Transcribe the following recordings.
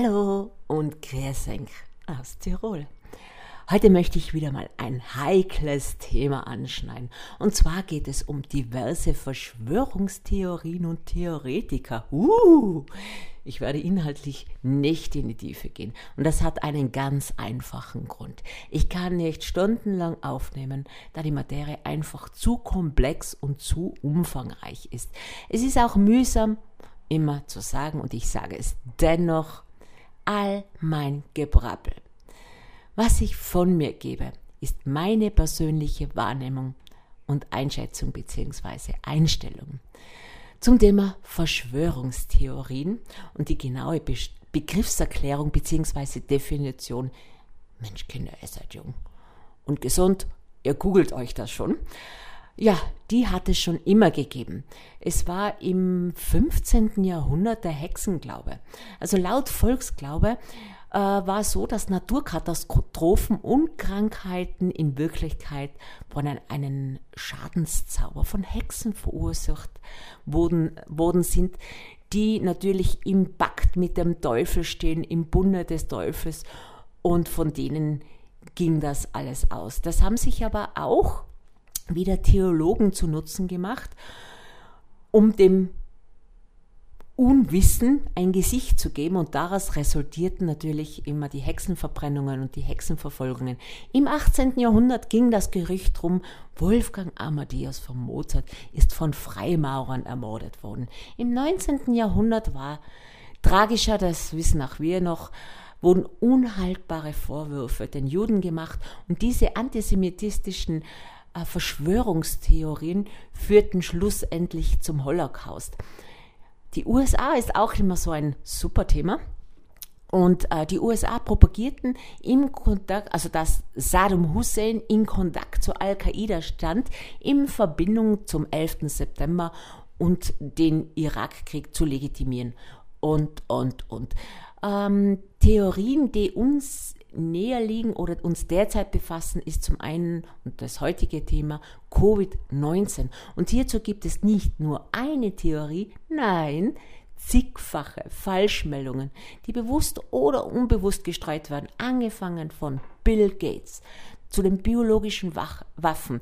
Hallo und Quersenk aus Tirol. Heute möchte ich wieder mal ein heikles Thema anschneiden. Und zwar geht es um diverse Verschwörungstheorien und Theoretiker. Uh, ich werde inhaltlich nicht in die Tiefe gehen. Und das hat einen ganz einfachen Grund. Ich kann nicht stundenlang aufnehmen, da die Materie einfach zu komplex und zu umfangreich ist. Es ist auch mühsam, immer zu sagen, und ich sage es dennoch, all mein Gebrabbel was ich von mir gebe, ist meine persönliche Wahrnehmung und Einschätzung bzw. Einstellung. Zum Thema Verschwörungstheorien und die genaue Be Begriffserklärung bzw. Definition. Mensch, Kinder, ihr seid jung und gesund. Ihr googelt euch das schon. Ja, die hat es schon immer gegeben. Es war im 15. Jahrhundert der Hexenglaube. Also laut Volksglaube äh, war so, dass Naturkatastrophen und Krankheiten in Wirklichkeit von einem, Schadenszauber von Hexen verursacht wurden, worden sind, die natürlich im Pakt mit dem Teufel stehen, im Bunde des Teufels und von denen ging das alles aus. Das haben sich aber auch wieder Theologen zu Nutzen gemacht, um dem Unwissen ein Gesicht zu geben und daraus resultierten natürlich immer die Hexenverbrennungen und die Hexenverfolgungen. Im 18. Jahrhundert ging das Gerücht drum, Wolfgang Amadeus von Mozart ist von Freimaurern ermordet worden. Im 19. Jahrhundert war tragischer, das wissen auch wir noch, wurden unhaltbare Vorwürfe den Juden gemacht und diese antisemitistischen Verschwörungstheorien führten schlussendlich zum Holocaust. Die USA ist auch immer so ein super Thema. Und äh, die USA propagierten im Kontakt, also dass Saddam Hussein in Kontakt zu Al-Qaida stand, in Verbindung zum 11. September und den Irakkrieg zu legitimieren. Und, und, und. Ähm, Theorien, die uns näher liegen oder uns derzeit befassen, ist zum einen, und das heutige Thema, Covid-19. Und hierzu gibt es nicht nur eine Theorie, nein, zigfache Falschmeldungen, die bewusst oder unbewusst gestreut werden, angefangen von Bill Gates zu den biologischen Waffen,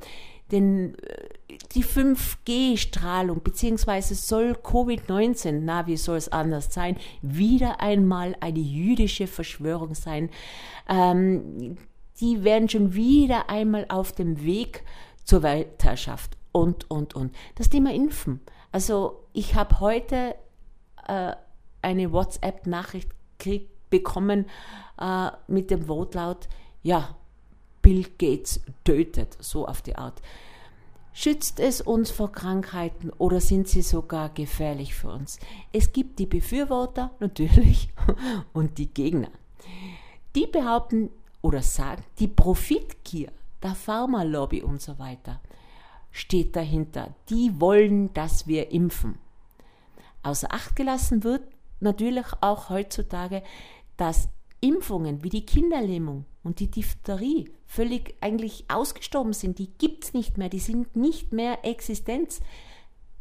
denn äh, die 5G-Strahlung, beziehungsweise soll Covid-19, na, wie soll es anders sein, wieder einmal eine jüdische Verschwörung sein. Ähm, die werden schon wieder einmal auf dem Weg zur Weltherrschaft und, und, und. Das Thema Impfen. Also ich habe heute äh, eine WhatsApp-Nachricht bekommen äh, mit dem Wortlaut, ja, Bill Gates tötet, so auf die Art. Schützt es uns vor Krankheiten oder sind sie sogar gefährlich für uns? Es gibt die Befürworter natürlich und die Gegner. Die behaupten oder sagen, die Profitgier der Pharmalobby und so weiter steht dahinter. Die wollen, dass wir impfen. Außer Acht gelassen wird natürlich auch heutzutage, dass Impfungen wie die Kinderlähmung und die Diphtherie völlig eigentlich ausgestorben sind. Die gibt es nicht mehr, die sind nicht mehr Existenz.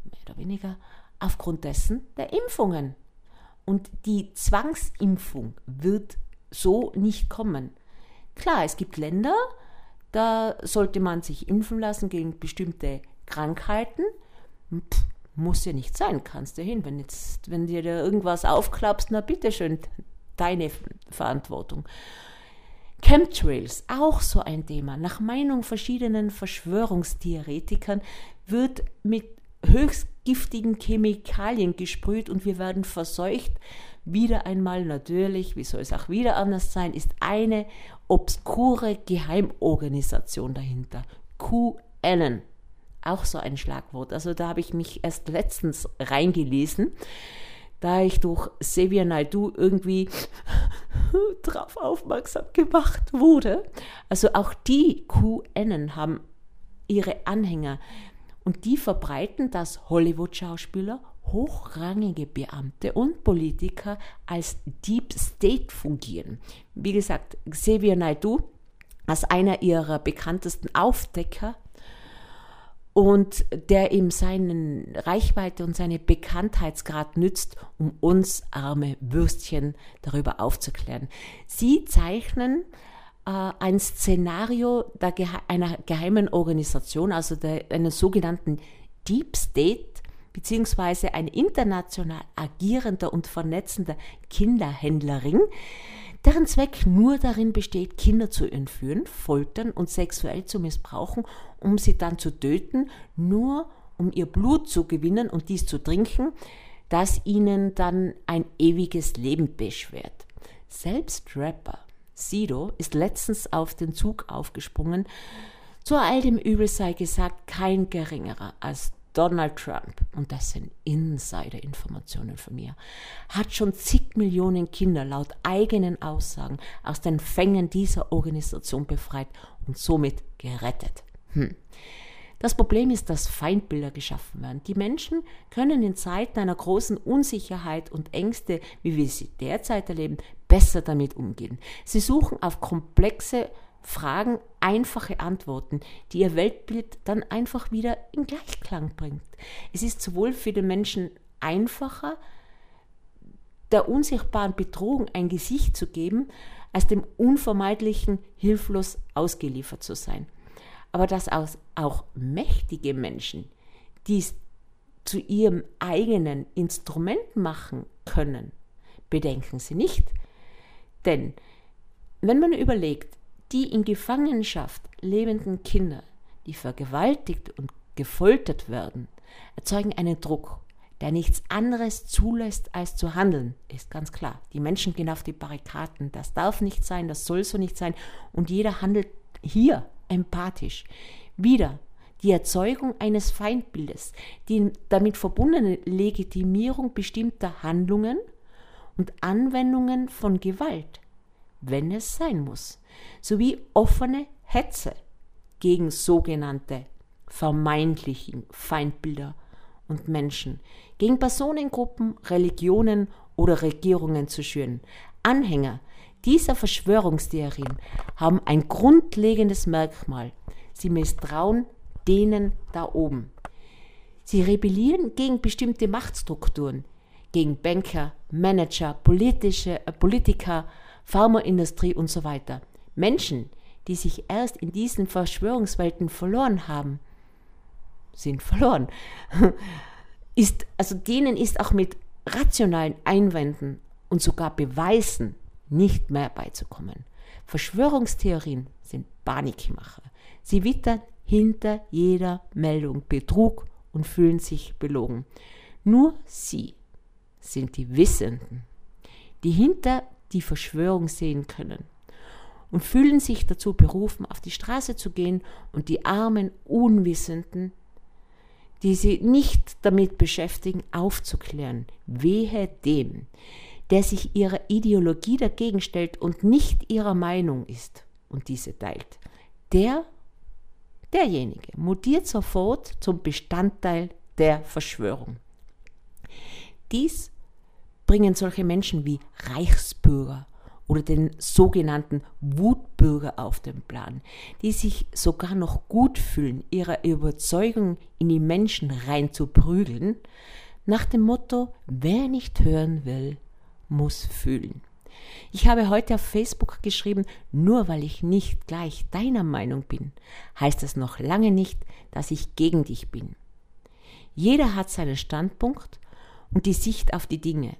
Mehr oder weniger aufgrund dessen der Impfungen. Und die Zwangsimpfung wird so nicht kommen. Klar, es gibt Länder, da sollte man sich impfen lassen gegen bestimmte Krankheiten. Pff, muss ja nicht sein, kannst du hin. Wenn, jetzt, wenn dir da irgendwas aufklappst, na bitteschön, deine Verantwortung. Chemtrails, auch so ein Thema. Nach Meinung verschiedenen Verschwörungstheoretikern wird mit höchst giftigen Chemikalien gesprüht und wir werden verseucht. Wieder einmal natürlich, wie soll es auch wieder anders sein, ist eine obskure Geheimorganisation dahinter. QAnon. Auch so ein Schlagwort. Also da habe ich mich erst letztens reingelesen da ich durch Xavier Naidu irgendwie drauf aufmerksam gemacht wurde. Also auch die QAnon haben ihre Anhänger und die verbreiten, dass Hollywood-Schauspieler, hochrangige Beamte und Politiker als Deep State fungieren. Wie gesagt, Xavier Naidu als einer ihrer bekanntesten Aufdecker und der ihm seinen Reichweite und seine Bekanntheitsgrad nützt, um uns arme Würstchen darüber aufzuklären. Sie zeichnen äh, ein Szenario der, einer geheimen Organisation, also der, einer sogenannten Deep State, beziehungsweise ein international agierender und vernetzender Kinderhändlerring, deren Zweck nur darin besteht, Kinder zu entführen, foltern und sexuell zu missbrauchen, um sie dann zu töten, nur um ihr Blut zu gewinnen und dies zu trinken, das ihnen dann ein ewiges Leben beschwert. Selbst Rapper Sido ist letztens auf den Zug aufgesprungen. Zu all dem Übel sei gesagt, kein geringerer als Donald Trump, und das sind Insider-Informationen von mir, hat schon zig Millionen Kinder laut eigenen Aussagen aus den Fängen dieser Organisation befreit und somit gerettet. Hm. Das Problem ist, dass Feindbilder geschaffen werden. Die Menschen können in Zeiten einer großen Unsicherheit und Ängste, wie wir sie derzeit erleben, besser damit umgehen. Sie suchen auf komplexe Fragen einfache Antworten, die ihr Weltbild dann einfach wieder in Gleichklang bringt. Es ist sowohl für den Menschen einfacher, der unsichtbaren Bedrohung ein Gesicht zu geben, als dem unvermeidlichen hilflos ausgeliefert zu sein. Aber dass auch mächtige Menschen dies zu ihrem eigenen Instrument machen können, bedenken Sie nicht. Denn wenn man überlegt, die in Gefangenschaft lebenden Kinder, die vergewaltigt und gefoltert werden, erzeugen einen Druck, der nichts anderes zulässt, als zu handeln, ist ganz klar. Die Menschen gehen auf die Barrikaden. Das darf nicht sein, das soll so nicht sein. Und jeder handelt hier empathisch. Wieder die Erzeugung eines Feindbildes, die damit verbundene Legitimierung bestimmter Handlungen und Anwendungen von Gewalt wenn es sein muss, sowie offene Hetze gegen sogenannte vermeintlichen Feindbilder und Menschen, gegen Personengruppen, Religionen oder Regierungen zu schüren. Anhänger dieser Verschwörungstheorien haben ein grundlegendes Merkmal. Sie misstrauen denen da oben. Sie rebellieren gegen bestimmte Machtstrukturen, gegen Banker, Manager, politische, äh, Politiker, Pharmaindustrie und so weiter. Menschen, die sich erst in diesen Verschwörungswelten verloren haben, sind verloren. Ist, also denen ist auch mit rationalen Einwänden und sogar Beweisen nicht mehr beizukommen. Verschwörungstheorien sind Panikmacher. Sie wittern hinter jeder Meldung Betrug und fühlen sich belogen. Nur sie sind die Wissenden, die hinter die Verschwörung sehen können und fühlen sich dazu berufen, auf die Straße zu gehen und die armen Unwissenden, die sie nicht damit beschäftigen, aufzuklären. Wehe dem, der sich ihrer Ideologie dagegen stellt und nicht ihrer Meinung ist und diese teilt. Der, derjenige mutiert sofort zum Bestandteil der Verschwörung. Dies bringen solche Menschen wie Reichsbürger oder den sogenannten Wutbürger auf den Plan, die sich sogar noch gut fühlen, ihre Überzeugung in die Menschen reinzuprügeln, nach dem Motto, wer nicht hören will, muss fühlen. Ich habe heute auf Facebook geschrieben, nur weil ich nicht gleich deiner Meinung bin, heißt das noch lange nicht, dass ich gegen dich bin. Jeder hat seinen Standpunkt und die Sicht auf die Dinge.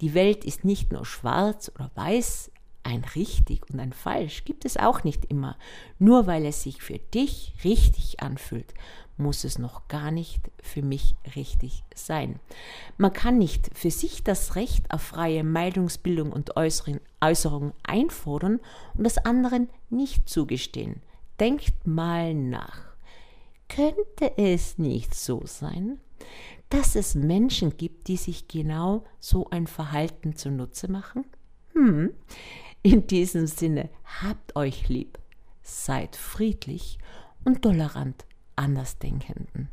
Die Welt ist nicht nur schwarz oder weiß, ein richtig und ein falsch gibt es auch nicht immer. Nur weil es sich für dich richtig anfühlt, muss es noch gar nicht für mich richtig sein. Man kann nicht für sich das Recht auf freie Meinungsbildung und Äußerung einfordern und das anderen nicht zugestehen. Denkt mal nach. Könnte es nicht so sein, dass es Menschen gibt, die sich genau so ein Verhalten zunutze machen? Hm. In diesem Sinne, habt euch lieb, seid friedlich und tolerant Andersdenkenden.